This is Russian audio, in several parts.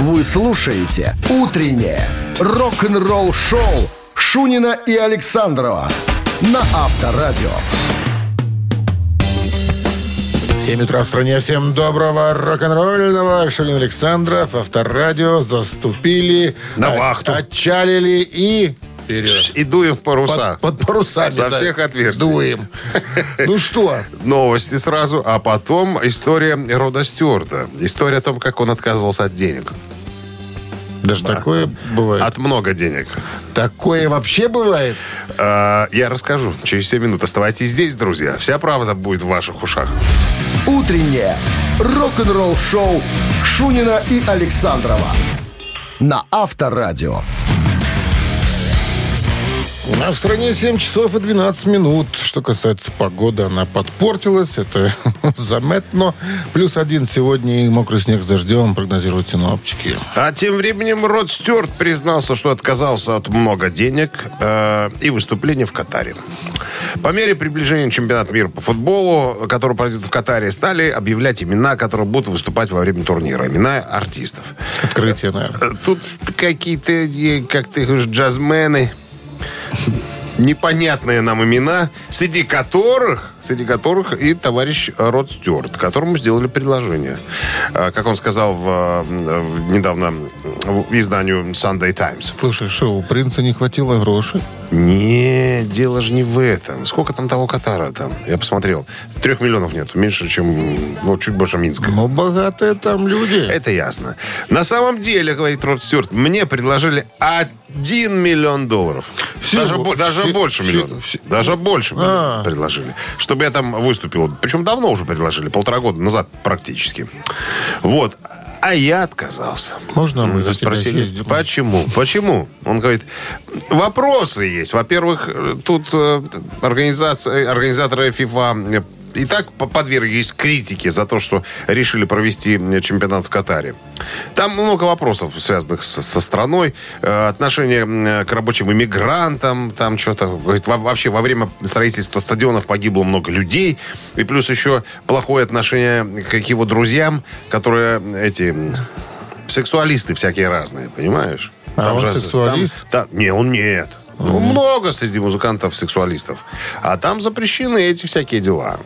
Вы слушаете «Утреннее рок-н-ролл-шоу» Шунина и Александрова на Авторадио. 7 утра в стране. Всем доброго рок-н-ролльного. Шунин Александров, Авторадио заступили. На от- вахту. Отчалили и вперед. И дуем в паруса. Под, под парусами. Со да. всех отверстий. Дуем. Ну что? Новости сразу, а потом история Рода Стюарта. История о том, как он отказывался от денег. Даже такое бывает. От много денег. Такое вообще бывает? А, я расскажу через 7 минут. Оставайтесь здесь, друзья. Вся правда будет в ваших ушах. «Утреннее рок-н-ролл-шоу» Шунина и Александрова на Авторадио. А в стране 7 часов и 12 минут. Что касается погоды, она подпортилась. Это заметно. Плюс один сегодня и мокрый снег с дождем прогнозируют синоптики. А тем временем Род Стюарт признался, что отказался от много денег э, и выступления в Катаре. По мере приближения чемпионата мира по футболу, который пройдет в Катаре, стали объявлять имена, которые будут выступать во время турнира. Имена артистов. Открытие, наверное. Э, Тут какие-то, э, как ты говоришь, джазмены. Непонятные нам имена, среди которых, среди которых и товарищ Род Стюарт, которому сделали предложение. А, Как он сказал в, в- недавно в изданию Sunday Times. Слушай, что, у принца не хватило грошей? Не, дело же не в этом. Сколько там того Катара там? Я посмотрел. Трех миллионов нет. Меньше, чем, ну, чуть больше Минска. Но богатые там люди. Это ясно. На самом деле, говорит Род Стюарт, мне предложили 1 миллион долларов. Всего? даже бо- даже Все- больше миллиона. все- Даже больше А. предложили. Чтобы я там выступил. Причем давно уже предложили. Полтора года назад практически. Вот. А я отказался. Можно мы за Спросили, съездим? почему? Почему? Он говорит, вопросы есть. Во-первых, э, тут э, организация, организаторы FIFA и так по- подверглись критике за то, что решили провести чемпионат в Катаре. Там много вопросов, связанных со страной, э, отношение к рабочим иммигрантам, там что-то, вообще во время строительства стадионов погибло много людей, и плюс еще плохое отношение к его друзьям, которые эти сексуалисты всякие разные, понимаешь? А он же- сексуалист? там- да, не, он нет. Ну, много среди музыкантов сексуалистов. А там запрещены эти всякие дела.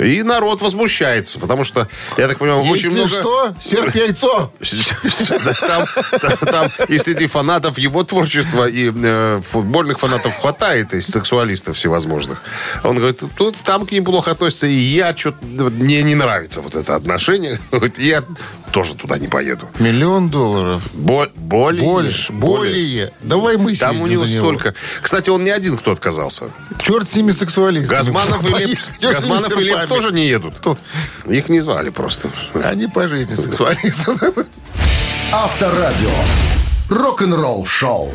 И народ возмущается, потому что, я так понимаю, очень Если много... что, серп яйцо. Там, там- там и среди фанатов его творчества, и э, футбольных фанатов хватает, и сексуалистов всевозможных. Он говорит, тут там к ним плохо относятся, и я что-то... Мне не нравится вот это отношение. Я тоже туда не поеду. Миллион долларов. Бо- более, Больше. Более. Давай мы Там у него за него. столько. Кстати, он не один, кто отказался. Черт с ними сексуалистами. Газманов и Газманов и Лепс серпами. тоже не едут. Кто? Их не звали просто. Они по жизни сексуалисты. Авторадио. Рок-н-ролл-шоу.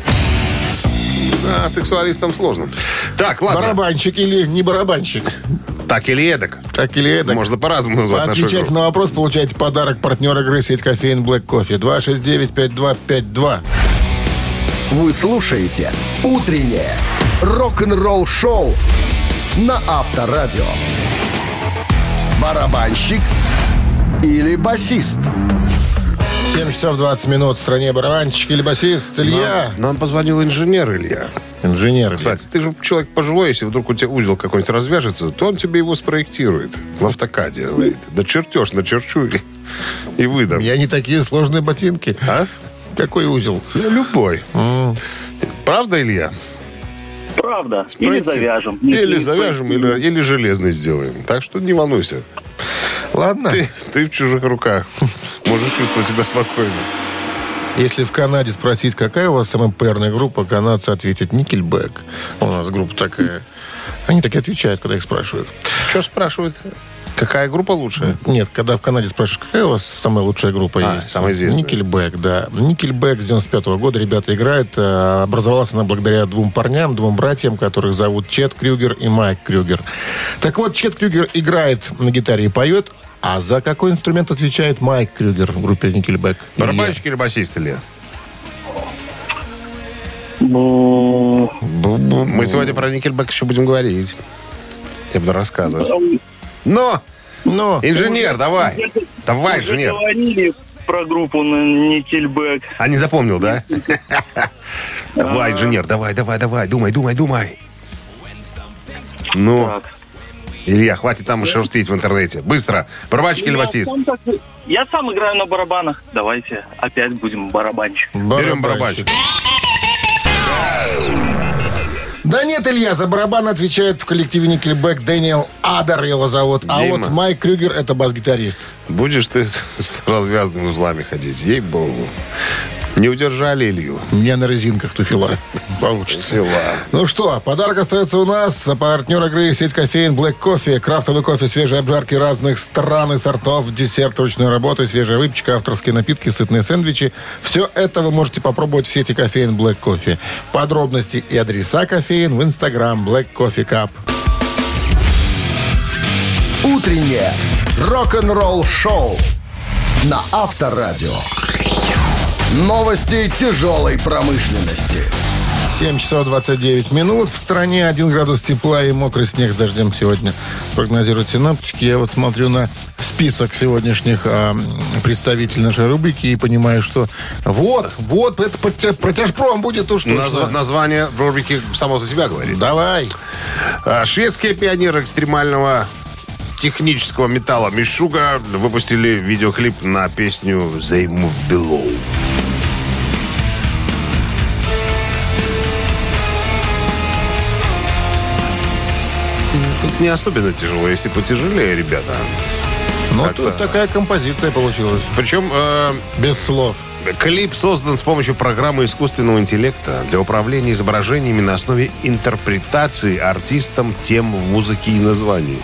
А сексуалистам сложно. Так, ладно. Барабанщик или не барабанщик? Так или эдак. Так или эдак. Можно по-разному назвать нашу Отвечайте игру. на вопрос, получаете подарок партнер игры сеть кофеин Black Coffee 269-5252. Вы слушаете «Утреннее рок-н-ролл-шоу» на Авторадио. Барабанщик или басист? 7 часов 20 минут в стране барабанщик или басист Илья. Нам позвонил инженер Илья. Инженер. Кстати, ты же человек пожилой, если вдруг у тебя узел какой-нибудь развяжется, то он тебе его спроектирует в автокаде, говорит. Да чертеж, начерчу и, и выдам. Я не такие сложные ботинки. А? Какой узел? Я любой. Правда, Илья? Правда. Или завяжем. Или завяжем, или, или железный сделаем. Так что не волнуйся. Ладно. Ты, ты в чужих руках. Можешь чувствовать себя спокойно. Если в Канаде спросить, какая у вас самая популярная группа, канадцы ответят Никельбэк. У нас группа такая. Они так и отвечают, когда их спрашивают. Что спрашивают? Какая группа лучшая? Нет, когда в Канаде спрашиваешь, какая у вас самая лучшая группа А, есть? самая известная. Никельбэк, да. Никельбэк с 95 года ребята играют. Э, Образовалась она благодаря двум парням, двум братьям, которых зовут Чет Крюгер и Майк Крюгер. Так вот, Чет Крюгер играет на гитаре и поет, а за какой инструмент отвечает Майк Крюгер в группе Никельбэк? Барабанщик или басист, Илья? Ну, Мы сегодня про Никельбэк еще будем говорить. Я буду рассказывать. Но, Но инженер, давай. Давай, уже инженер. говорили, про группу Никельбэк. А не запомнил, да? Давай, инженер, давай, давай, давай, думай, думай, думай. Ну. Илья, хватит там шерстить в интернете. Быстро. Барабанщик или Я басист? Я сам играю на барабанах. Давайте опять будем барабанщик. Берем барабанщик. Да нет, Илья, за барабан отвечает в коллективе Никельбэк Дэниел Адер его зовут. А Дима. вот Майк Крюгер это бас-гитарист. Будешь ты с с развязанными узлами ходить. Ей-богу. Не удержали Илью. Не на резинках туфела. Получится. Сила. Ну что, подарок остается у нас. А Партнер игры сеть кофеин Black Coffee. Крафтовый кофе, свежие обжарки разных стран и сортов, десерт ручной работы, свежая выпечка, авторские напитки, сытные сэндвичи. Все это вы можете попробовать в сети кофеин Black Coffee. Подробности и адреса кофеин в инстаграм Black Coffee Cup. Утреннее рок-н-ролл-шоу на Авторадио. Новости тяжелой промышленности. 7 часов 29 минут. В стране 1 градус тепла и мокрый снег с дождем сегодня прогнозируют синоптики. Я вот смотрю на список сегодняшних а, представителей нашей рубрики и понимаю, что вот, вот, это протя- протяжпром будет уж точно. Назв- Название рубрики само за себя говорит. Давай. А, Шведские пионеры экстремального технического металла Мишуга выпустили видеоклип на песню «They Move Below». Тут не особенно тяжело, если потяжелее, ребята. Ну, тут такая композиция получилась. Причем э, Без слов. Клип создан с помощью программы искусственного интеллекта для управления изображениями на основе интерпретации артистом тем в музыке и названий.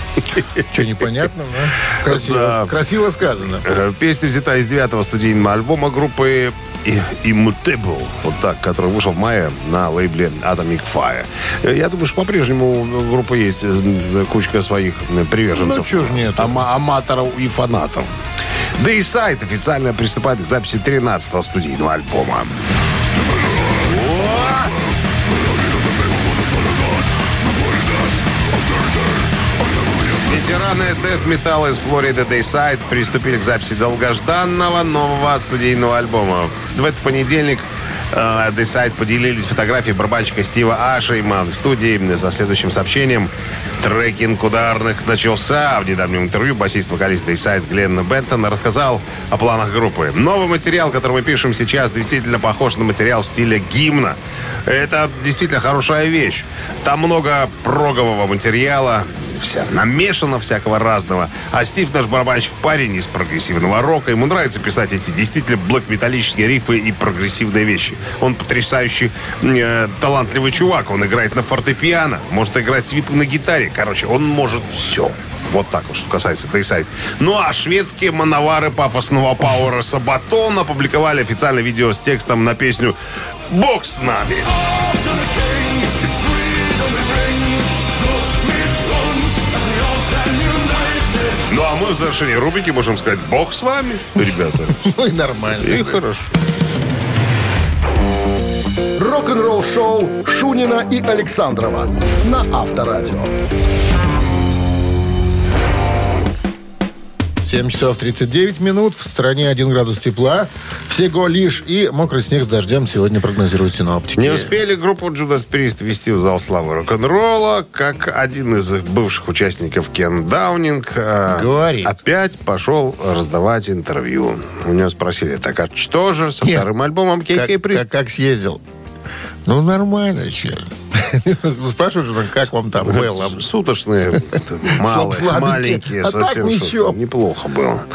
Что, непонятно, да? Красиво, Да. красиво сказано. Э, Песня взята из девятого студийного альбома группы Immutable, вот так, который вышел в мае на лейбле Atomic Fire. Э, Я думаю, что по-прежнему у группы есть э, кучка своих приверженцев. Ну, чё ж нет? Ама- аматоров и фанатов. Да и сайт официально приступает к записи 13-го студийного альбома. Ветераны Metal из Флориды Dayside приступили к записи долгожданного нового студийного альбома. В этот понедельник э, Dayside поделились фотографией барабанщика Стива Ашейма в студии со следующим сообщением. Трекинг ударных начался. В недавнем интервью басист-вокалист Dayside Гленн Бентон рассказал о планах группы. Новый материал, который мы пишем сейчас, действительно похож на материал в стиле гимна. Это действительно хорошая вещь. Там много прогового материала, вся, намешано всякого разного. А Стив, наш барабанщик, парень из прогрессивного рока. Ему нравится писать эти действительно блэк-металлические рифы и прогрессивные вещи. Он потрясающий э, талантливый чувак. Он играет на фортепиано, может играть свип на гитаре. Короче, он может все. Вот так вот, что касается Тейсайд. Ну а шведские мановары пафосного пауэра Сабатон опубликовали официальное видео с текстом на песню «Бог с нами». А мы в завершении рубрики можем сказать «Бог с вами», ребята. Ну и нормально. И хорошо. Рок-н-ролл-шоу Шунина и Александрова на Авторадио. 7 часов 39 минут. В стране 1 градус тепла. Всего лишь. И мокрый снег с дождем сегодня прогнозируют синоптики. Не успели группу Judas Priest ввести в зал славы рок-н-ролла, как один из их бывших участников Кен Даунинг э, Говорит. опять пошел раздавать интервью. У него спросили, так а что же со Нет. вторым альбомом как, Кей Прист? как, как съездил? Ну, нормально, че. Спрашиваешь, ну, как вам там было? Суточные, маленькие, А так совсем. Неплохо было.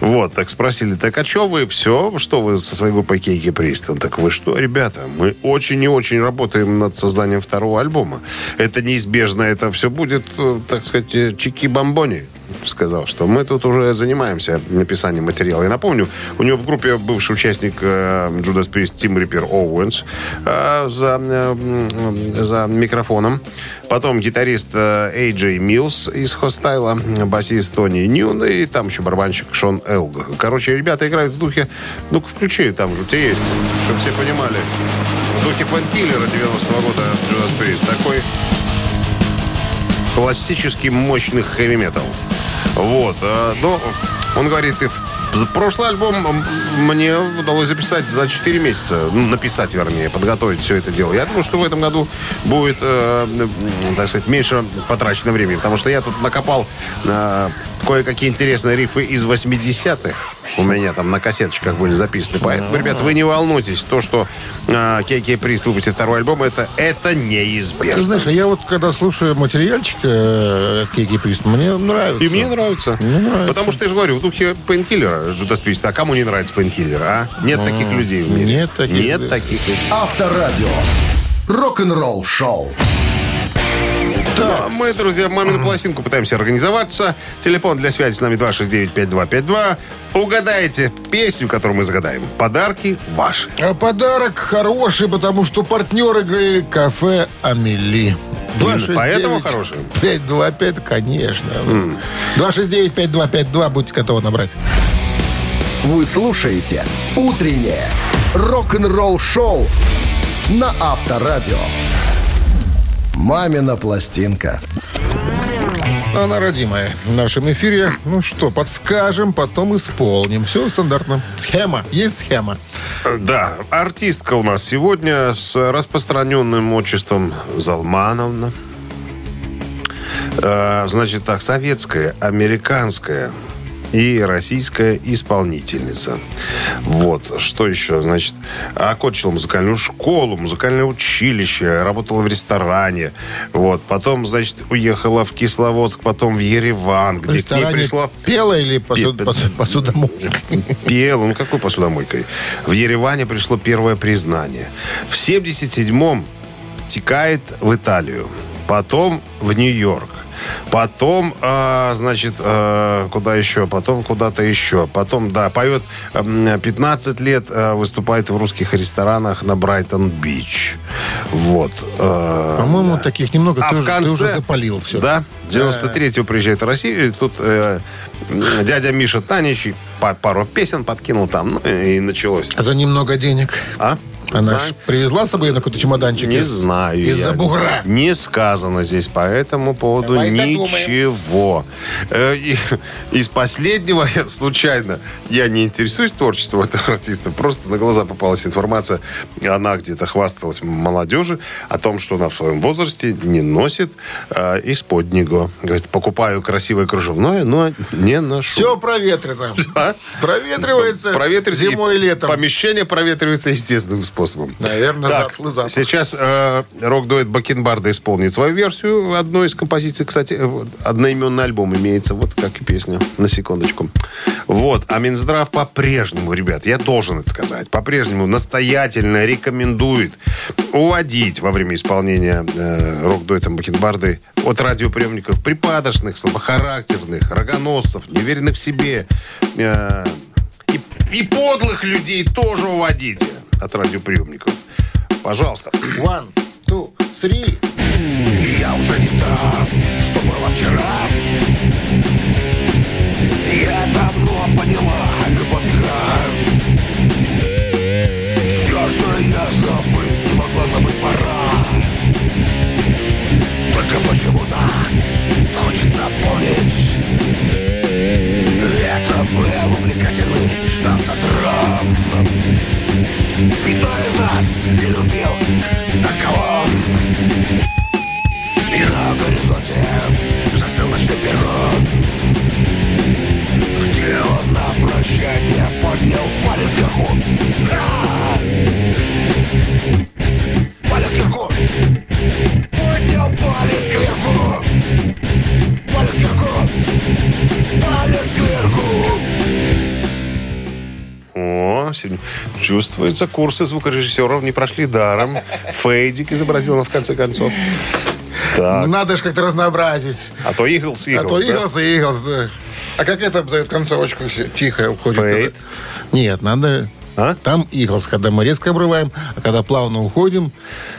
Вот, так спросили, так а что вы все, что вы со своей группой Кейки Прист? Он так, вы что, ребята, мы очень и очень работаем над созданием второго альбома. Это неизбежно, это все будет, э, так сказать, э, чики-бомбони сказал, что мы тут уже занимаемся написанием материала. Я напомню, у него в группе бывший участник э, Judas Priest Тим Риппер Оуэнс э, за, э, за микрофоном. Потом гитарист э, Эйджей Милс из Hostile а, басист Тони Ньюн и там еще барабанщик Шон Элг. Короче, ребята играют в духе... Ну-ка, включи, там же тебя есть, чтобы все понимали. В духе Painkiller а 90-го года Judas Priest. Такой классический мощный хэви-метал. Вот. э, Но он говорит, и Прошлый альбом мне удалось записать за 4 месяца. Ну, написать, вернее, подготовить все это дело. Я думаю, что в этом году будет, э, так сказать, меньше потрачено времени. Потому что я тут накопал э, кое-какие интересные рифы из 80-х. У меня там на кассеточках были записаны. Поэтому, ребят, вы не волнуйтесь. То, что э, Кейки Прист выпустит второй альбом, это, это Ты неизбежно. знаешь, а я вот когда слушаю материальчик э, KK's Priest, мне нравится. И мне нравится. Мне нравится. Потому что я же говорю, в духе Painkiller а, Judas Priest. А кому не нравится Painkiller, а? Нет таких людей в мире. нет таких. Нет таких людей. Авторадио. Рок-н-ролл шоу. А мы, друзья, мамину пластинку пытаемся организоваться. Телефон для связи с нами 269-5252. Угадайте песню, которую мы загадаем. Подарки ваши. А подарок хороший, потому что партнер игры кафе Амели. Именно поэтому хороший? 525, конечно. 269-5252, будьте готовы набрать. Вы слушаете «Утреннее рок-н-ролл-шоу» на Авторадио. «Мамина пластинка». Она родимая в нашем эфире. Ну что, подскажем, потом исполним. Все стандартно. Схема. Есть схема. Да, артистка у нас сегодня с распространенным отчеством Залмановна. Э, Значит так, советская, американская и российская исполнительница. Вот, что еще? Значит, окончила музыкальную школу, музыкальное училище, работала в ресторане. Вот, потом, значит, уехала в Кисловодск, потом в Ереван, где к ней пришла пела или посуд- Пе- посу- посудомойка? Пел, ну какой посудомойкой? В Ереване пришло первое признание. В 77-м текает в Италию. Потом в Нью-Йорк. Потом, а, значит, а, куда еще? Потом куда-то еще. Потом, да, поет м, 15 лет, а, выступает в русских ресторанах на Брайтон-Бич. Вот. а, По-моему, таких немного. а ты, в уже, конце... ты уже запалил все. Да. 93-го приезжает в Россию, и тут э, дядя Миша Танич пару песен подкинул там, ну, и началось. За немного денег. А? Она ж привезла с собой на какой-то чемоданчик Не из- знаю. Из-за я. бугра. Не сказано здесь по этому поводу Давай ничего. Э, и- из последнего я случайно, я не интересуюсь творчеством этого артиста, просто на глаза попалась информация, она где-то хвасталась молодежи о том, что она в своем возрасте не носит э, исподнего. Говорит, покупаю красивое кружевное, но не ношу. Все проветрено. Проветривается Проветривается зимой и летом. Помещение проветривается естественным способом. Наверное, Так, затхлый запах. сейчас э, рок-дуэт Бакенбарда исполнит свою версию одной из композиций. Кстати, э, одноименный альбом имеется, вот как и песня, на секундочку. Вот, а Минздрав по-прежнему, ребят, я должен это сказать, по-прежнему настоятельно рекомендует уводить во время исполнения э, рок-дуэтом Бакенбарды от радиоприемников припадочных, слабохарактерных, рогоносцев, неуверенных в себе, э, и, и подлых людей тоже уводите от радиоприемников. Пожалуйста. One, two, three. Я уже не там, что было вчера Я давно поняла, любовь игра Все, что я забыть не могла забыть пора Только почему-то хочется помнить Это был увлекательный автодром Никто из нас не любил такого и на горизонте застыл ночной перрон Где он на прощание поднял палец кверху 8. Чувствуется, курсы звукорежиссеров не прошли даром. Фейдик изобразил на в конце концов. Так. Ну, надо же как-то разнообразить. А то Иглс, Иглс. А то Иглс, да? Иглс, да. А как это обзовет концовочку? Тихо уходит. Фейд? Нет, надо а? Там Иглс, когда мы резко обрываем, а когда плавно уходим,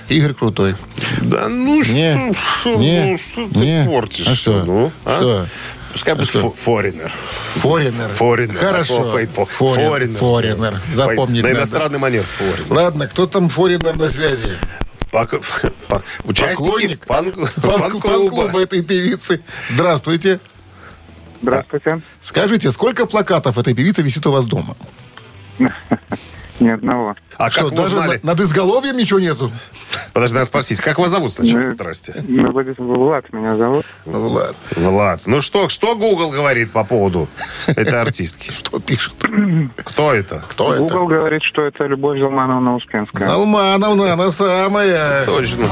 Игорь крутой. Да ну что, Не, что, не, ну, что ты не. портишь? А что? Ну, а? Что? Пускай будет фо- форинер. Форинер. Форинер. Хорошо. Форинер. Форинер. Запомнить На иностранный манер форинер. Ладно, кто там форинер на связи? Пок- по- Участники Поклонник? фан- Фан- фан-клуба. Фан-клуба этой певицы. Здравствуйте. Здравствуйте. Скажите, сколько плакатов этой певицы висит у вас дома? Ни одного. А Что, даже узнали? над изголовьем ничего нету? Подожди, надо спросить, как вас зовут сначала? Здрасте. Ну, Влад меня зовут. Ладно, Влад. Ну что, что Google говорит по поводу этой артистки? что пишет? Кто это? Кто это? Google говорит, что это Любовь Залмановна Успенская. Алмановна, она самая. Точно.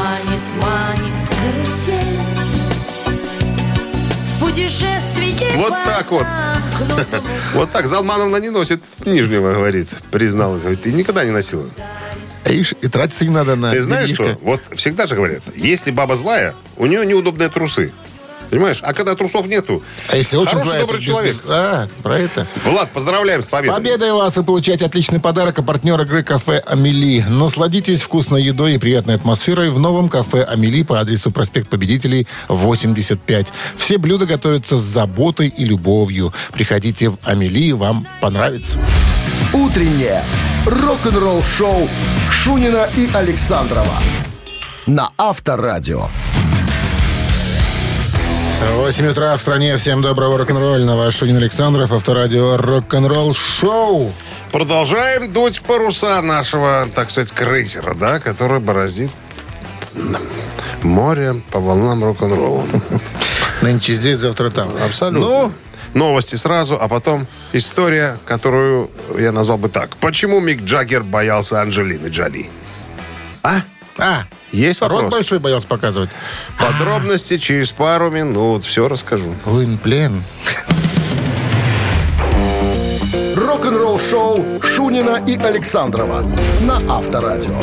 Вот так вот. Вот так Залмановна не носит нижнего, говорит. Призналась. Говорит, ты никогда не носила. А ишь, и тратиться не надо на Ты знаешь что? Вот всегда же говорят, если баба злая, у нее неудобные трусы. Понимаешь? А когда трусов нету, А если очень хороший, добрый человек. без- А, про это. Влад, поздравляем с победой. Победой вас! Вы получаете отличный подарок от партнера игры «Кафе Амели». Насладитесь вкусной едой и приятной атмосферой в новом кафе Амели по адресу проспект Победителей, 85. Все блюда готовятся с заботой и любовью. Приходите в Амели, вам понравится. Утреннее рок-н-ролл-шоу Шунина и Александрова на Авторадио. 8 утра в стране. Всем доброго рок-н-ролльного. Шунин Александров, авторадио «Рок-н-ролл шоу». Продолжаем дуть в паруса нашего, так сказать, крейсера, да, который бороздит море по волнам рок-н-ролла. Нынче здесь, завтра там. Абсолютно. Ну, Новости сразу, а потом история, которую я назвал бы так. Почему Мик Джаггер боялся Анджелины Джоли? А? А, Есть рот вопрос? большой боялся показывать. Подробности через пару минут. Все расскажу. Вин плен. Рок-н-ролл-шоу Шунина и Александрова на Авторадио.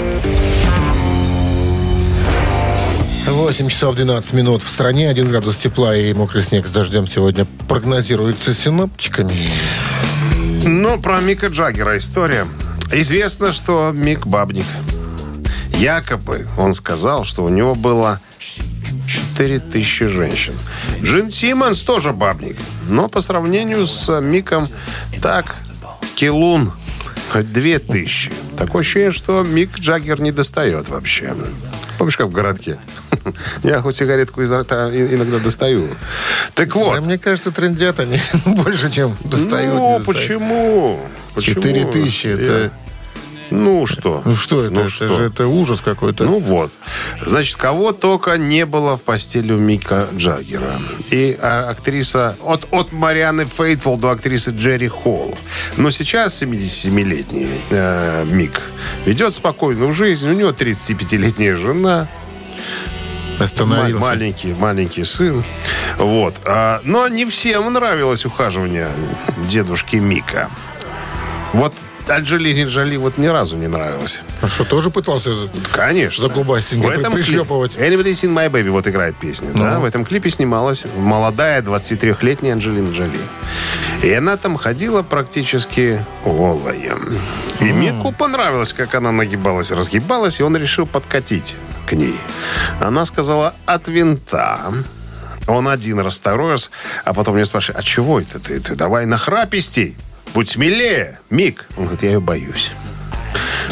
8 часов 12 минут. В стране 1 градус тепла и мокрый снег с дождем сегодня прогнозируется синоптиками. Ну, про Мика Джаггера история. Известно, что Мик бабник. Якобы он сказал, что у него было 4000 женщин. Джин Симмонс тоже бабник. Но по сравнению с Миком так, Килун хоть 2000. Такое ощущение, что Мик Джаггер не достает вообще. Помнишь, как в городке? Я хоть сигаретку из рта иногда достаю. Так вот. Да, мне кажется, трендят они больше, чем достают. ну, достают. почему? Почему? 4 тысячи, это... Ну что? Ну что это? Ну это что? же это ужас какой-то. Ну вот. Значит, кого только не было в постели у Мика Джаггера. И а, актриса... От, от Марианы Фейтфул до актрисы Джерри Холл. Но сейчас 77-летний э, Мик ведет спокойную жизнь. У него 35-летняя жена. Остановился. Ма- Маленький, маленький сын. Вот. А, но не всем нравилось ухаживание дедушки Мика. Вот Анджелине Джоли вот ни разу не нравилось. А что, тоже пытался... Конечно. За губастенько В этом при- пришлепывать. клипе Anybody Seen My Baby вот играет песня. Да? В этом клипе снималась молодая 23-летняя Анджелина Джоли. И она там ходила практически голая. И Мику понравилось, как она нагибалась, разгибалась, и он решил подкатить к ней. Она сказала «от винта». Он один раз, второй раз, а потом меня спрашивает, а чего это ты? Ты давай нахрапистей, будь смелее, Мик. Он говорит, я ее боюсь.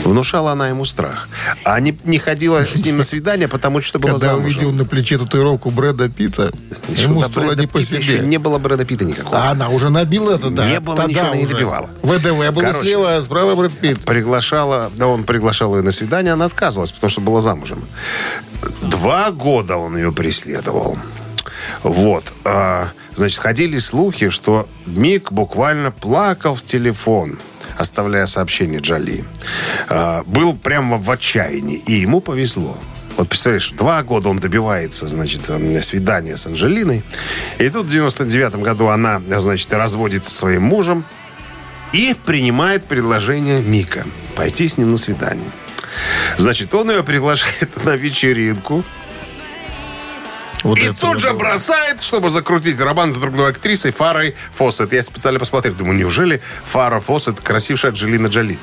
Внушала она ему страх. А не, не ходила с ним на свидание, потому что была Когда замужем. увидел на плече татуировку Брэда Питта, Еще ему стало Брэда не по Питта еще себе. Не было Брэда Питта никакого. А она уже набила это, да? Не было, Тогда ничего она не уже. добивала. ВДВ было Короче. слева, а справа Брэд Питт. приглашала, да, он приглашал ее на свидание, она отказывалась, потому что была замужем. Два года он ее преследовал. Вот. А, значит, ходили слухи, что Мик буквально плакал в телефон, оставляя сообщение Джоли. А, был прямо в отчаянии, и ему повезло. Вот представляешь, два года он добивается, значит, э, свидания с Анжелиной. И тут в 99 году она, значит, разводится со своим мужем, и принимает предложение Мика пойти с ним на свидание. Значит, он ее приглашает на вечеринку. Вот и тут же было. бросает, чтобы закрутить роман с другой актрисой Фарой Фоссет. Я специально посмотрел, думаю, неужели Фара Фоссет красившая Анджелина Джоли?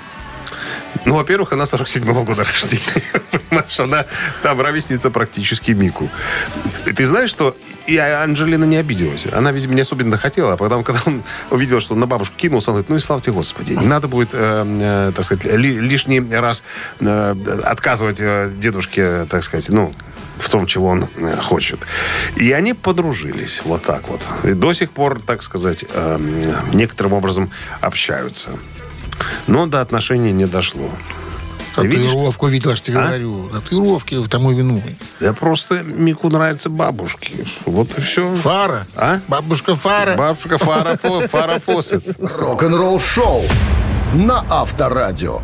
Ну, во-первых, она 47-го года рождения. Понимаешь, она там ровесница практически Мику. И ты знаешь, что и Анджелина не обиделась. Она, видимо, не особенно хотела. А потом, когда он увидел, что он на бабушку кинулся, он говорит, ну и слава тебе, Господи. Не надо будет, э, э, так сказать, ли- лишний раз э, отказывать э, дедушке, так сказать, ну, в том, чего он э, хочет. И они подружились вот так вот. И до сих пор, так сказать, э, некоторым образом общаются. Но до отношений не дошло. Ты видишь? Татуировку видел, что тебе А? говорю. Татуировки тому вину. Да просто Мику нравятся бабушки. Вот и все. Фара. А? Бабушка Фара. Бабушка Фара, Фара Фоссет. Рок-н-ролл шоу на Авторадио.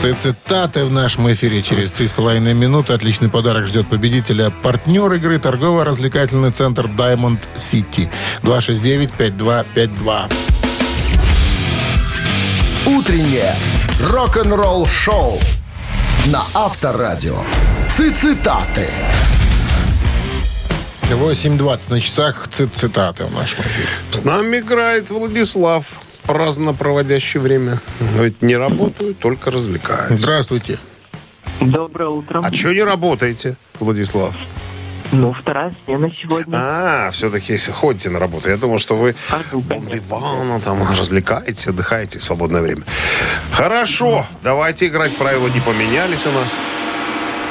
Цитаты в нашем эфире через 3,5 минуты. Отличный подарок ждет победителя. Партнер игры торгово-развлекательный центр Diamond City. 269-5252. Утреннее рок-н-ролл шоу на Авторадио. Цитаты. 8.20 на часах. Цит- Цитаты в нашем эфире. С нами играет Владислав, праздно проводящий время. Говорит, не работаю, только развлекаюсь. Здравствуйте. Доброе утро. А что не работаете, Владислав? Ну, вторая смена сегодня. А, все-таки ходите на работу. Я думал, что вы конечно. дивана, там развлекаетесь, отдыхаете в свободное время. Хорошо, давайте играть. Правила не поменялись у нас.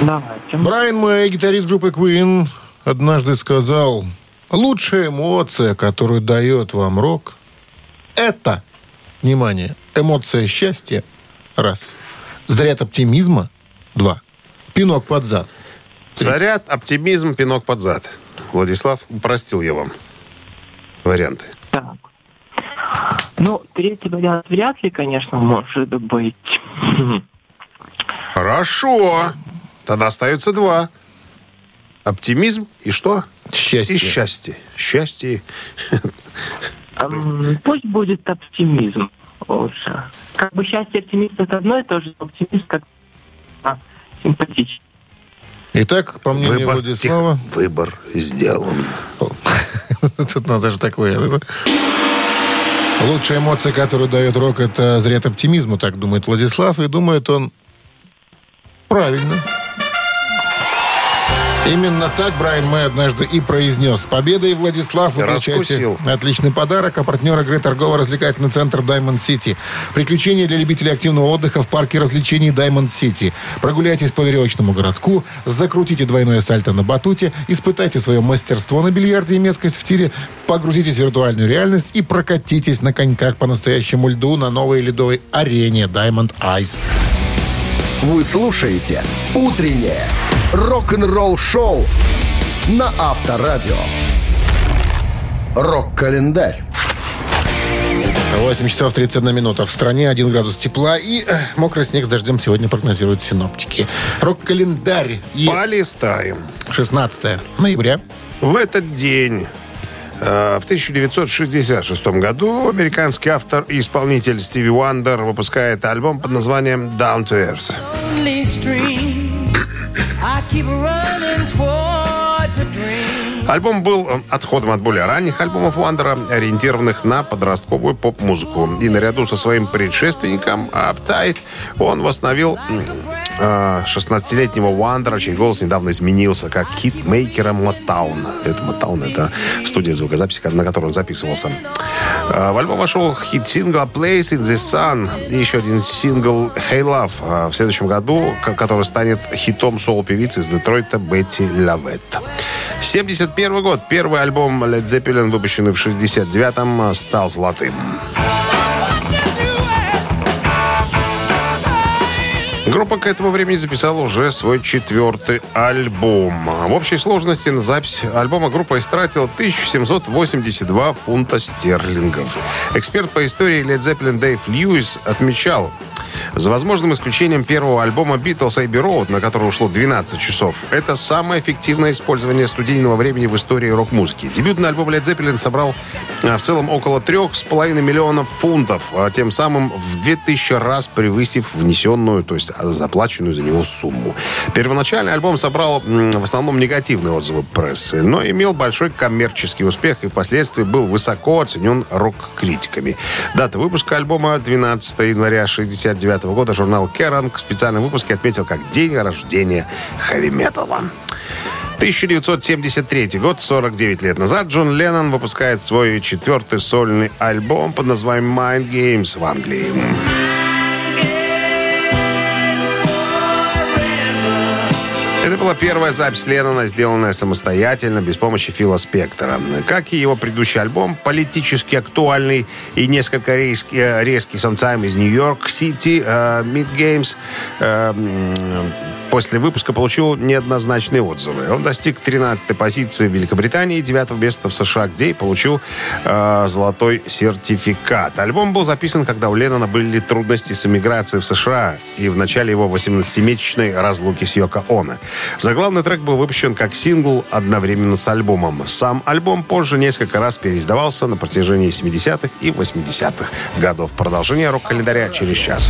Давайте. Брайан Мэй, гитарист группы Queen, однажды сказал, лучшая эмоция, которую дает вам рок, это, внимание, эмоция счастья, раз, заряд оптимизма, два, пинок под зад. Заряд, оптимизм, пинок под зад. Владислав, простил я вам варианты. Так. Ну, третий вариант вряд ли, конечно, может быть. Хорошо. Тогда остается два. Оптимизм и что? Счастье. И счастье. Счастье. Эм, Пусть будет оптимизм лучше. Как бы счастье оптимист это одно и то же, но оптимист как а, симпатичный. Итак, по мнению Выбор, Владислава, тихо. Выбор сделан. тут надо же такое. Лучшая эмоция, которую дает рок, это заряд оптимизма, так думает Владислав, и думает он правильно. Именно так Брайан Мэй однажды и произнес. С победой, Владислав, вы получаете отличный подарок, а партнер игры торгово-развлекательный центр Diamond City. Приключения для любителей активного отдыха в парке развлечений Diamond City. Прогуляйтесь по веревочному городку, закрутите двойное сальто на батуте, испытайте свое мастерство на бильярде и меткость в тире, погрузитесь в виртуальную реальность и прокатитесь на коньках по настоящему льду на новой ледовой арене Diamond Ice. Вы слушаете «Утреннее рок-н-ролл шоу» на Авторадио. Рок-календарь. 8 часов 31 минута. В стране 1 градус тепла и э, мокрый снег с дождем сегодня прогнозируют синоптики. Рок-календарь. Е- Полистаем. 16 ноября. В этот день, э, в 1966 году, американский автор и исполнитель Стиви Уандер выпускает альбом под названием «Down to Earth». I keep running toward. Альбом был э, отходом от более ранних альбомов Уандера, ориентированных на подростковую поп-музыку. И наряду со своим предшественником Uptight он восстановил м, э, 16-летнего Уандера, чей голос недавно изменился, как хитмейкера Motown. Это Motown, это студия звукозаписи, на которой он записывался. Э, В альбом вошел хит-сингл Place in the Sun и еще один сингл Hey Love в следующем году, ко- который станет хитом соло-певицы из Детройта Бетти Лавет. 71 год. Первый альбом Led Zeppelin, выпущенный в 69-м, стал золотым. Группа к этому времени записала уже свой четвертый альбом. В общей сложности на запись альбома группа истратила 1782 фунта стерлингов. Эксперт по истории Led Zeppelin Дэйв Льюис отмечал, за возможным исключением первого альбома Beatles Abbey Road, на который ушло 12 часов, это самое эффективное использование студийного времени в истории рок-музыки. Дебютный альбом Led Zeppelin собрал а, в целом около трех с половиной миллионов фунтов, а тем самым в 2000 раз превысив внесенную, то есть а, заплаченную за него сумму. Первоначальный альбом собрал в основном негативные отзывы прессы, но имел большой коммерческий успех и впоследствии был высоко оценен рок-критиками. Дата выпуска альбома 12 января 1969 года журнал Kerrang в специальном выпуске отметил как день рождения хэви-металла. 1973 год, 49 лет назад, Джон Леннон выпускает свой четвертый сольный альбом под названием Mind Games в Англии. Была первая запись Леннона, сделанная самостоятельно, без помощи Фила Спектора. Как и его предыдущий альбом, политически актуальный и несколько резкий, э, резкий «Sometime из Нью-Йорк Сити», э, После выпуска получил неоднозначные отзывы. Он достиг 13-й позиции в Великобритании и 9 места в США, где и получил э, золотой сертификат. Альбом был записан, когда у Леннона были трудности с эмиграцией в США и в начале его 18-месячной разлуки с Йоко Оно. Заглавный трек был выпущен как сингл одновременно с альбомом. Сам альбом позже несколько раз переиздавался на протяжении 70-х и 80-х годов. Продолжение рок-календаря через час.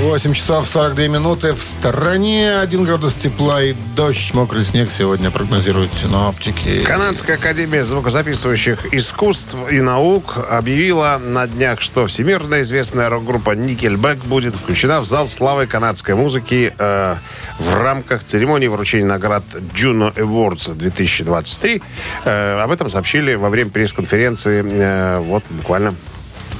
8 часов 42 минуты. В стороне 1 градус тепла и дождь, мокрый снег сегодня прогнозируют синоптики. Канадская академия звукозаписывающих искусств и наук объявила на днях, что всемирно известная рок-группа Nickelback будет включена в зал славы канадской музыки э, в рамках церемонии вручения наград Juno Awards 2023. Э, об этом сообщили во время пресс-конференции э, вот буквально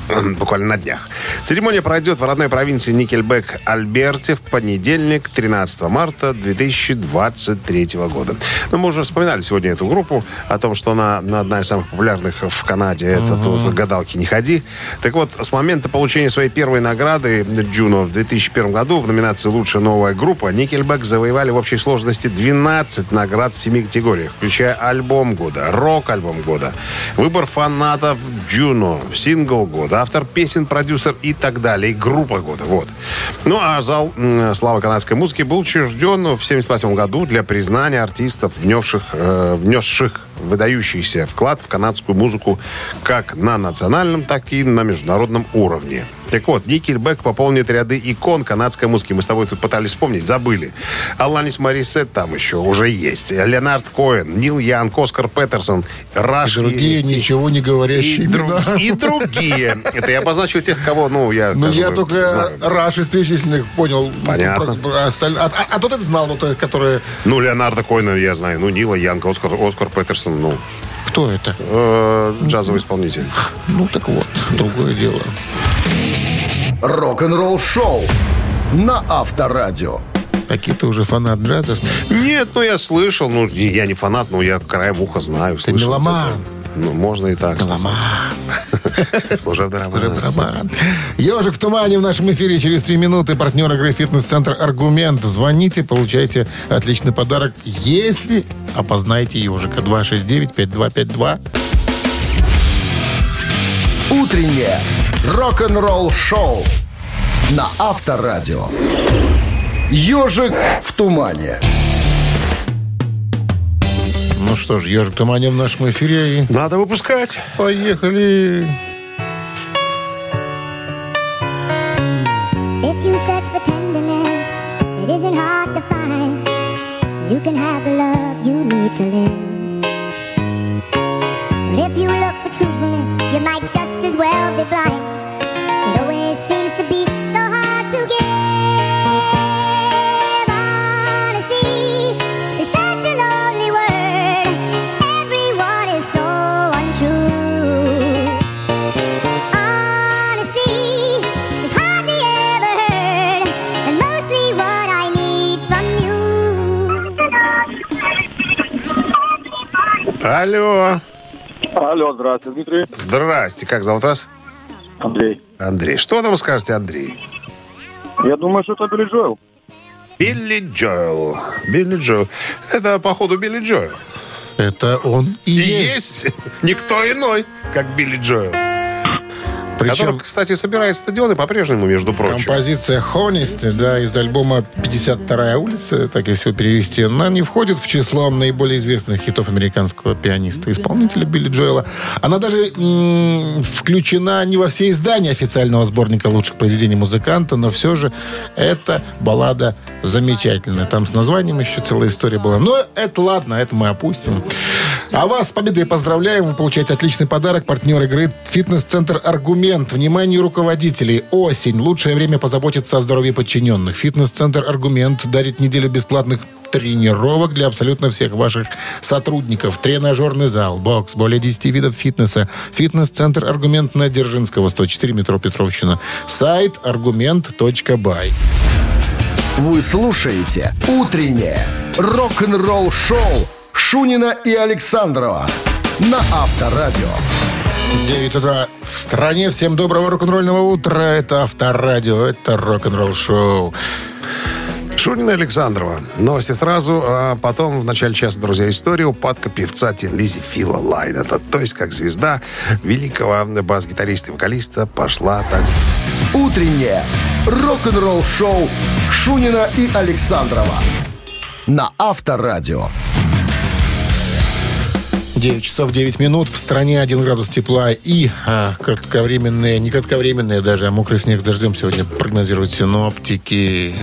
буквально на днях. Церемония пройдет в родной провинции Никельбек Альберте в понедельник, 13 марта 2023 года. Но мы уже вспоминали сегодня эту группу, о том, что она, она одна из самых популярных в Канаде. Это тут «Гадалки не ходи». Так вот, с момента получения своей первой награды Juno в 2001 году в номинации «Лучшая новая группа» Nickelback завоевали в общей сложности 12 наград в 7 категориях, включая альбом года, рок-альбом года, выбор фанатов Juno, сингл года, автор песен, продюсер и так далее, и группа года. Вот. Ну, а зал славы канадской музыки был учрежден в 1978 году для признания артистов, внесших, э, внесших выдающийся вклад в канадскую музыку как на национальном, так и на международном уровне. Так вот, Никельбек пополнит ряды икон канадской музыки. Мы с тобой тут пытались вспомнить, забыли. Аланис Марисет там еще уже есть. Леонард Коэн, Нил Янг, Оскар Петерсон, Раш. и- Другие и- ничего не и, говорящие друг- имена. и другие. Это я обозначил тех, кого, ну, я... Ну, я бы только знаю. Раш из перечисленных понял. Понятно. Про- про осталь- А, а- а тот это знал, вот, которые... Ну, Леонардо Коэна я знаю. Ну, Нила Оскар, Оскар Петерсон, ну, Кто это? э, джазовый исполнитель. Ну, так вот, другое дело. Рок-н-ролл-шоу на Авторадио. Такие-то уже фанат джаза. Нет, ну, я слышал. Ну, я не фанат, но я краем уха знаю. слышал меломан. это. Ну, можно и так сказать. Служебный роман. Роман. Ежик в тумане в нашем эфире через три минуты. Партнер игры «Фитнес-центр Аргумент». Звоните, получайте отличный подарок, если опознаете ежика. 269-5252. Утреннее рок-н-ролл-шоу на Авторадио. Ежик в тумане. Ну что ж, ежик тумане в нашем эфире. И Надо выпускать. поехали. If you search for tenderness, it isn't hard to find. You can have the love you need to live. Алло. Алло, здравствуйте, Дмитрий. Здрасте. Как зовут вас? Андрей. Андрей. Что там скажете, Андрей? Я думаю, что это Билли Джоэл. Билли Джоэл. Билли Джоэл. Это, походу, Билли Джоэл. Это он и, И есть. есть никто иной, как Билли Джоэл. Причем Который, кстати, собирает стадионы по-прежнему, между прочим. композиция Honesty, да, из альбома «52-я улица», так если перевести, она не входит в число наиболее известных хитов американского пианиста, исполнителя Билли Джоэла. Она даже м, включена не во все издания официального сборника лучших произведений музыканта, но все же эта баллада замечательная. Там с названием еще целая история была. Но это ладно, это мы опустим. А вас с победой поздравляем. Вы получаете отличный подарок. Партнер игры «Фитнес-центр Аргумент». Внимание руководителей. Осень. Лучшее время позаботиться о здоровье подчиненных. «Фитнес-центр Аргумент» дарит неделю бесплатных тренировок для абсолютно всех ваших сотрудников. Тренажерный зал, бокс, более 10 видов фитнеса. Фитнес-центр «Аргумент» на Дзержинского, 104, метро Петровщина. Сайт аргумент.бай. Вы слушаете «Утреннее рок-н-ролл-шоу» Шунина и Александрова на Авторадио. 9 утра в стране. Всем доброго рок-н-ролльного утра. Это Авторадио, это рок-н-ролл шоу. Шунина Александрова. Новости сразу, а потом в начале часа, друзья, история упадка певца Лизи Фила Лайнета. То есть, как звезда великого бас-гитариста и вокалиста пошла так. Утреннее рок-н-ролл-шоу Шунина и Александрова на Авторадио. 9 часов 9 минут. В стране 1 градус тепла и а, кратковременные, не кратковременные даже, а мокрый снег с дождем сегодня прогнозируют синоптики.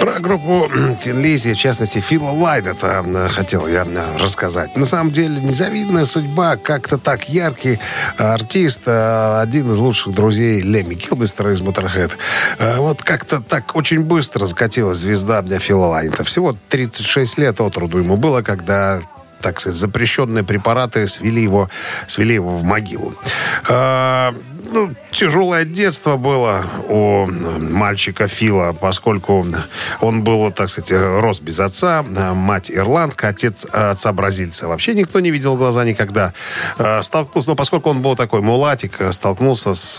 Про группу Тин Лизи, в частности, Фила Лайдета э, хотел я э, рассказать. На самом деле, незавидная судьба, как-то так яркий артист, э, один из лучших друзей Леми Килмистера из. Э, Вот как-то так очень быстро закатилась звезда для Фила Лайдета. Всего 36 лет от роду ему было, когда так сказать, запрещенные препараты свели его, свели его в могилу. Ну, тяжелое детство было у мальчика Фила, поскольку он был, так сказать, рос без отца, мать ирландка, отец отца бразильца. Вообще никто не видел глаза никогда. Э, Столкнулся, но поскольку он был такой мулатик, э, столкнулся с,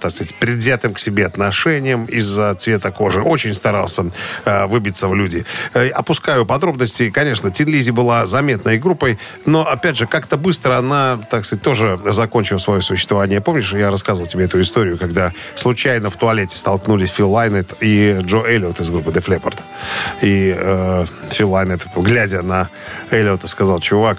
так сказать, предвзятым к себе отношением из-за цвета кожи. Очень старался выбиться в люди. Э, Опускаю подробности. Конечно, Тин Лизи была заметной группой, но, опять же, как-то быстро она, так сказать, тоже закончила свое существование. Помнишь, я рассказывал тебе эту историю, когда случайно в туалете столкнулись Фил Лайнет и Джо Эллиот из группы Def Leppard. И э, Фил Лайнет, глядя на Эллиота, сказал, чувак,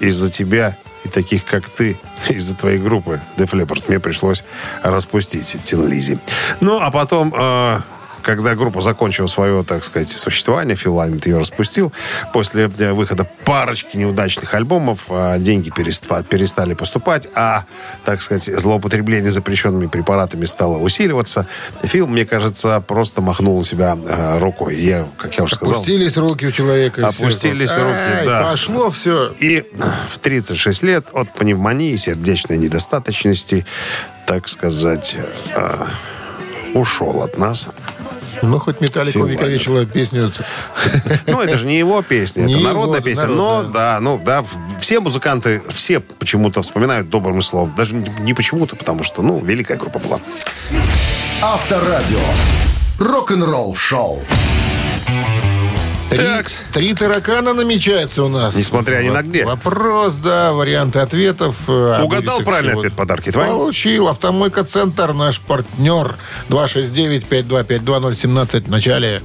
из-за тебя и таких, как ты, из-за твоей группы Def Leppard мне пришлось распустить Тин Лизи. Ну, а потом... э, когда группа закончила свое, так сказать, существование, Фил Лайнет ее распустил. После э, выхода парочки неудачных альбомов э, деньги переста- перестали поступать, а, так сказать, злоупотребление запрещенными препаратами стало усиливаться. Фил, мне кажется, просто махнул на себя э, рукой. Я, как я уже сказал... Опустились руки у человека. Опустились руки, Ай, да. Пошло все. И в 36 лет от пневмонии, сердечной недостаточности, так сказать, э, ушел от нас. Ну, хоть Металлика Фил увековечила песню. Ну, это же не его песня, Не это народная песня. но, да. ну, да, все музыканты, все почему-то вспоминают добрым словом. Даже не не почему-то, потому что, ну, великая группа была. Авторадио. Рок-н-ролл шоу. Три, Такс. три таракана намечается у нас. Несмотря ни на где. Вопрос, да, варианты ответов. э, а Угадал их правильный всего- ответ, подарки твои? Получил. Автомойка Центр, наш партнер. 269-5252017 в начале.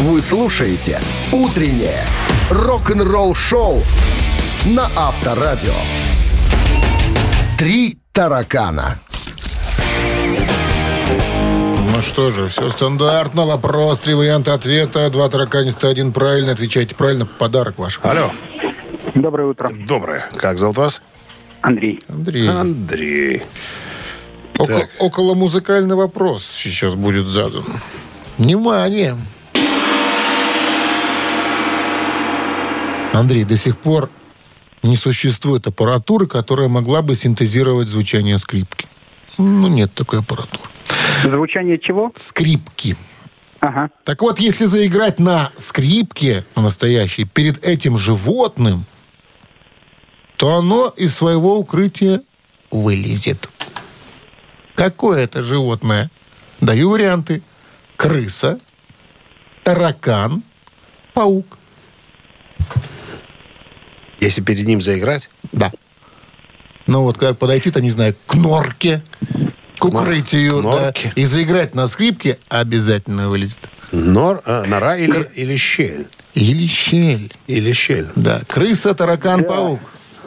Вы слушаете «Утреннее рок-н-ролл-шоу» на Авторадио. «Три таракана». Что же, все стандартно. Вопрос, три варианта ответа. Два тараканиста, один правильно. Отвечайте правильно. Подарок ваш. Алло, Доброе утро. доброе. Как зовут вас? Андрей. Андрей. Андрей. Око- около музыкальный вопрос сейчас будет задан. Внимание! Андрей, до сих пор не существует аппаратуры, которая могла бы синтезировать звучание скрипки. Ну, нет такой аппаратуры. Звучание чего? Скрипки. Ага. Так вот, если заиграть на скрипке, на настоящей, перед этим животным, то оно из своего укрытия вылезет. Какое это животное? Даю варианты. Крыса, таракан, паук. Если перед ним заиграть, Да. Ну вот как подойти-то, не знаю, к норке, к укрытию, к да, и заиграть на скрипке, обязательно вылезет. нор, а, нора или, или щель? Или щель. Или щель. Да, крыса, таракан, паук.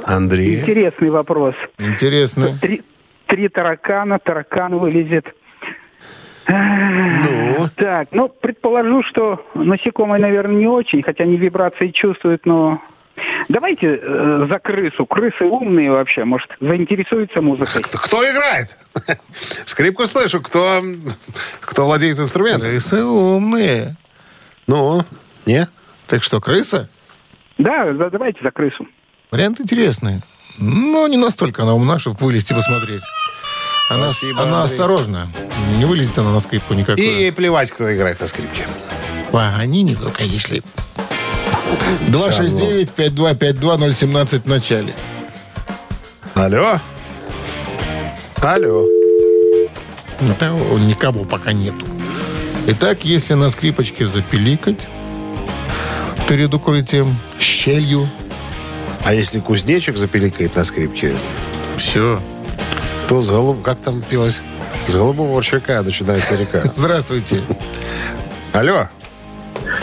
Андрей. Интересный вопрос. Интересно. Три, три таракана, таракан вылезет. Ну, Так, ну, предположу, что насекомые, наверное, не очень, хотя они вибрации чувствуют, но... Давайте э, за крысу. Крысы умные вообще, может, заинтересуются музыкой. кто играет? Скрипку слышу. Кто, кто владеет инструментом? Крысы умные. Ну, не? Так что, крыса? Да, давайте за крысу. Вариант интересный. Но не настолько она умна, чтобы вылезти посмотреть. Она, Спасибо, она Андрей. осторожна. Не вылезет она на скрипку никакую. И ей плевать, кто играет на скрипке. Паганини только если... 269-5252-017 в начале. Алло? Алло. Да, никого пока нету. Итак, если на скрипочке запиликать перед укрытием, щелью, А если кузнечик запеликает на скрипке, все. то с голуб... Как там пилось? С голубого ручейка начинается река. Здравствуйте. Алло.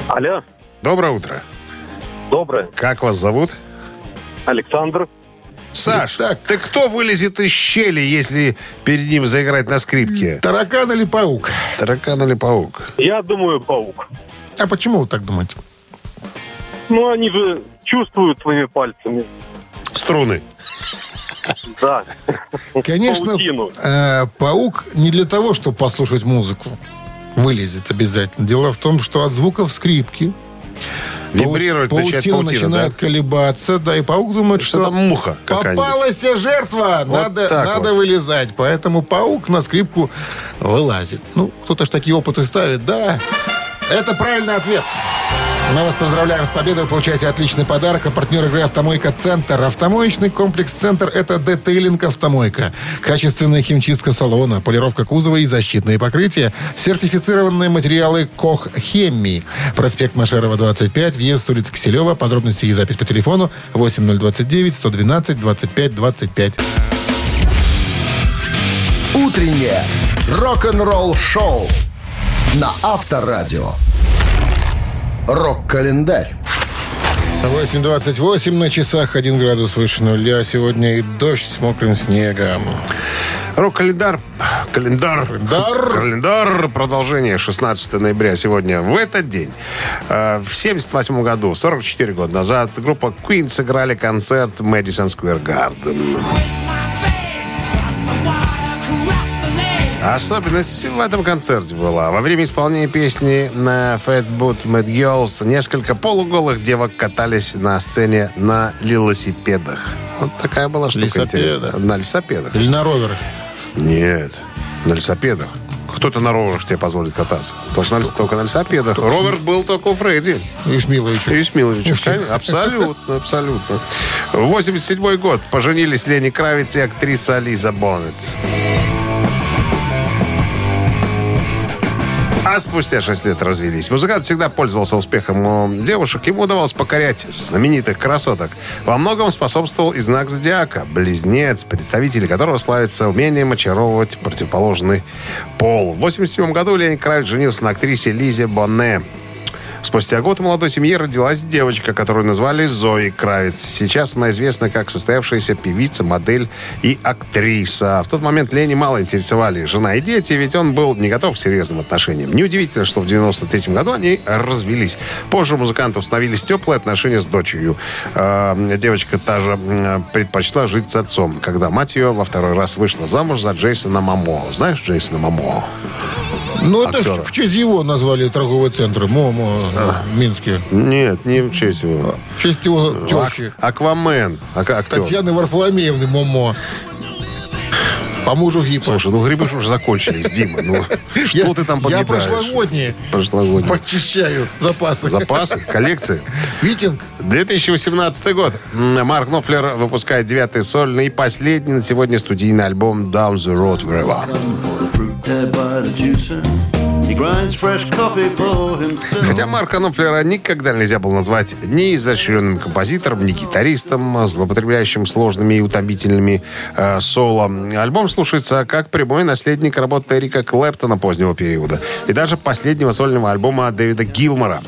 Алло, Доброе утро. Доброе. Как вас зовут? Александр. Саш, Итак. ты кто вылезет из щели, если перед ним заиграть на скрипке? Таракан или паук? Таракан или паук? Я думаю, паук. А почему вы так думаете? Ну, они же чувствуют своими пальцами. Струны. Да. Конечно, э, паук не для того, чтобы послушать музыку. Вылезет обязательно. Дело в том, что от звуков скрипки Вибрировать пау- начинает паутина начинает да? колебаться, да, и паук думает, Что что там муха попалась жертва, Вот надо, надо вот. вылезать. Поэтому паук на скрипку вылазит. Ну, кто-то ж такие опыты ставит, да. Это правильный ответ. Мы вас поздравляем с победой. Вы получаете отличный подарок. А партнер игры «Автомойка Центр». Автомоечный комплекс «Центр» — это детейлинг «Автомойка». Качественная химчистка салона, полировка кузова и защитные покрытия. Сертифицированные материалы «Кох Хемии». Проспект Машерова, 25, въезд с улицы Киселева. Подробности и запись по телефону 8029 112 25 25. Утреннее рок-н-ролл-шоу на Авторадио. Рок-календарь. 8.28 на часах, 1 градус выше нуля. Сегодня и дождь с мокрым снегом. Рок-календар. Календар. Календар. Календар. Продолжение. 16 ноября сегодня. В этот день, э, в 78 году, 44 года назад, группа Queen сыграли концерт в Madison Square Garden. Особенность в этом концерте была. Во время исполнения песни на Fat Boot Mad Girls несколько полуголых девок катались на сцене на велосипедах. Вот такая была штука Лисопедах. интересная. На лесопедах. Или на роверах. Нет, на лесопедах. Кто-то на роверах тебе позволит кататься. Потому что на, только на лесопедах. Ровер был только у Фредди. И Шмилович. И Смилович. Абсолютно, абсолютно. 87 год. Поженились Лени Кравец и актриса Лиза Боннет. А спустя 6 лет развелись. Музыкант всегда пользовался успехом у девушек. Ему удавалось покорять знаменитых красоток. Во многом способствовал и знак зодиака. Близнец, представители которого славится умением очаровывать противоположный пол. В 87 году Лени Кравец женился на актрисе Лизе Бонне. Спустя год у молодой семьи родилась девочка, которую назвали Зои Кравец. Сейчас она известна как состоявшаяся певица, модель и актриса. В тот момент Лени мало интересовали жена и дети, ведь он был не готов к серьезным отношениям. Неудивительно, что в 93 году они развелись. Позже у музыканта установились теплые отношения с дочерью. Э, Девочка та же предпочла жить с отцом, когда мать ее во второй раз вышла замуж за Джейсона Мамо. Знаешь Джейсона Мамо? Ну, это Актера. в честь его назвали торговый центр МОМО в Минске. Нет, не в честь его. В честь его тещи. Ак- Аквамен. Ак- актер. Татьяны Варфоломеевны МОМО. По мужу Гипа. Слушай, ну грибы уже закончились, Дима. Ну, что я, ты там Я подметаешь? прошлогодние Прошлогодние. подчищаю запасы. Запасы, коллекции. Викинг. 2018 год. Марк Knopfler выпускает девятый сольный и последний на сегодня студийный альбом Down the Road Forever. head by the juicer. Хотя Марка Knopfler никогда нельзя было назвать ни изощренным композитором, ни гитаристом, злоупотребляющим сложными и утомительными э, соло. Альбом слушается как прямой наследник работы Эрика Клэптона позднего периода и даже последнего сольного альбома Дэвида Гилмора.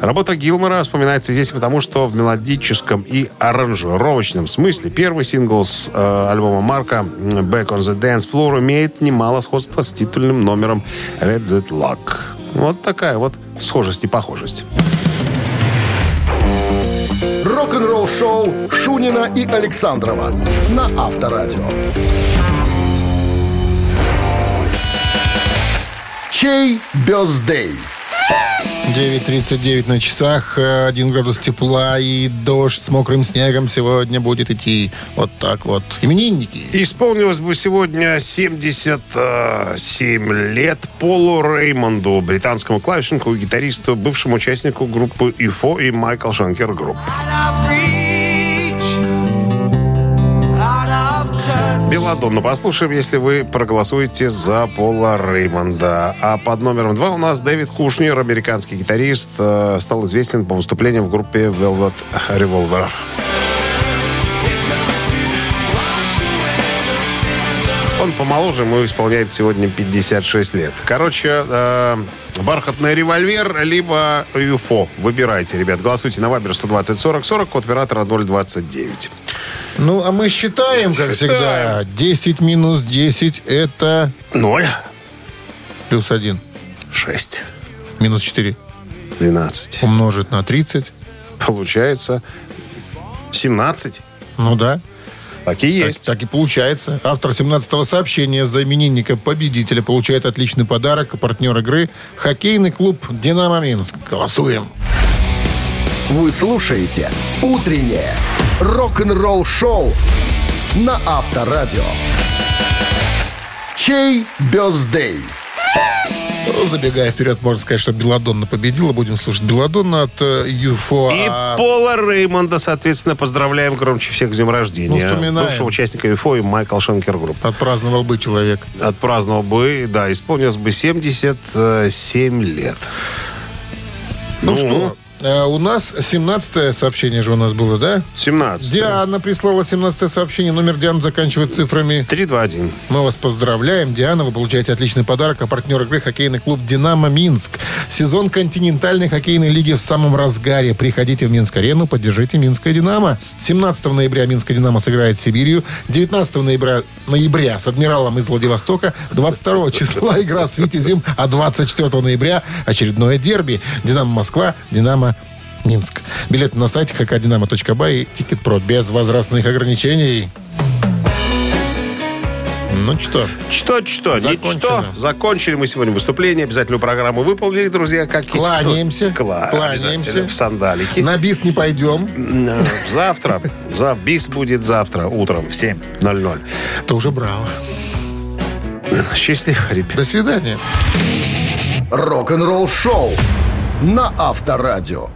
Работа Гилмора вспоминается здесь потому, что в мелодическом и аранжировочном смысле первый сингл с э, альбома Марка «Back on the Dance Floor» имеет немало сходства с титульным номером «Red That Luck». Вот такая вот схожесть и похожесть. Рок-н-ролл-шоу Шунина и Александрова на Авторадио. Чей birthday? 9.39 на часах, э, 1 градус тепла и дождь с мокрым снегом сегодня будет идти. Вот так вот. Именинники. Исполнилось бы сегодня 77 лет Полу Реймонду, британскому клавишнику и гитаристу, бывшему участнику группы UFO и Michael Schenker Group. Беладонну послушаем, если вы проголосуете за Пола Реймонда. А под номером два у нас Дэвид Кушнер, американский гитарист, э, стал известен по выступлениям в группе Velvet Revolver. Он помоложе, ему исполняет сегодня 56 лет. Короче, э, бархатный револьвер, либо ЮФО. Выбирайте, ребят. Голосуйте на Вайбер 120 40 40, код оператора 029. Ну, а мы считаем, как всегда. 10 минус 10 это Ноль. плюс 1. 6. Минус 4 12. умножить на 30. Получается 17. Ну да. Так и Так, есть. так и получается. Автор 17-го сообщения за именинника победителя получает отличный подарок. Партнер игры – хоккейный клуб «Динамо Минск». Голосуем. Вы слушаете «Утреннее рок-н-ролл-шоу» на Авторадио. Чей birthday? Ну, Забегая вперед, можно сказать, что Belladonna победила. Будем слушать Беладонна от э, UFO. И Пола Реймонда, соответственно, поздравляем громче всех с днем рождения. Ну, вспоминаем. Бывшего участника UFO и Michael Schenker Group. Отпраздновал бы человек. Отпраздновал бы, да, исполнилось бы 77 лет. Ну, что, э, у нас 17 сообщение же у нас было, да? 17. Диана прислала 17 сообщение. Номер Дианы заканчивает цифрами 3-2-1. Мы вас поздравляем, Диана. Вы получаете отличный подарок. А партнер игры хоккейный клуб «Динамо Минск». Сезон континентальной хоккейной лиги в самом разгаре. Приходите в Минск-арену, поддержите Минское «Динамо». 17 ноября Минское «Динамо» сыграет с Сибирью. 19 ноября, ноября с «Адмиралом» из Владивостока. 22 числа игра с «Витязем». А 24 ноября очередное дерби. «Динамо Москва», «Динамо Минск». Билеты на сайте hkdinamo.by и «Тикет Про» без возрастных ограничений. Ну что, Что, что, Закончено. ничто. Закончили мы сегодня выступление. Обязательно программу выполнили, друзья. Как и- Кланяемся. Кла- Кланяемся. В сандалике. на бис не пойдем. Э, Завтра. За бис будет завтра утром в 7.00. Это уже браво. Счастливо, ребят. До свидания. Рок-н-ролл-шоу на Авторадио.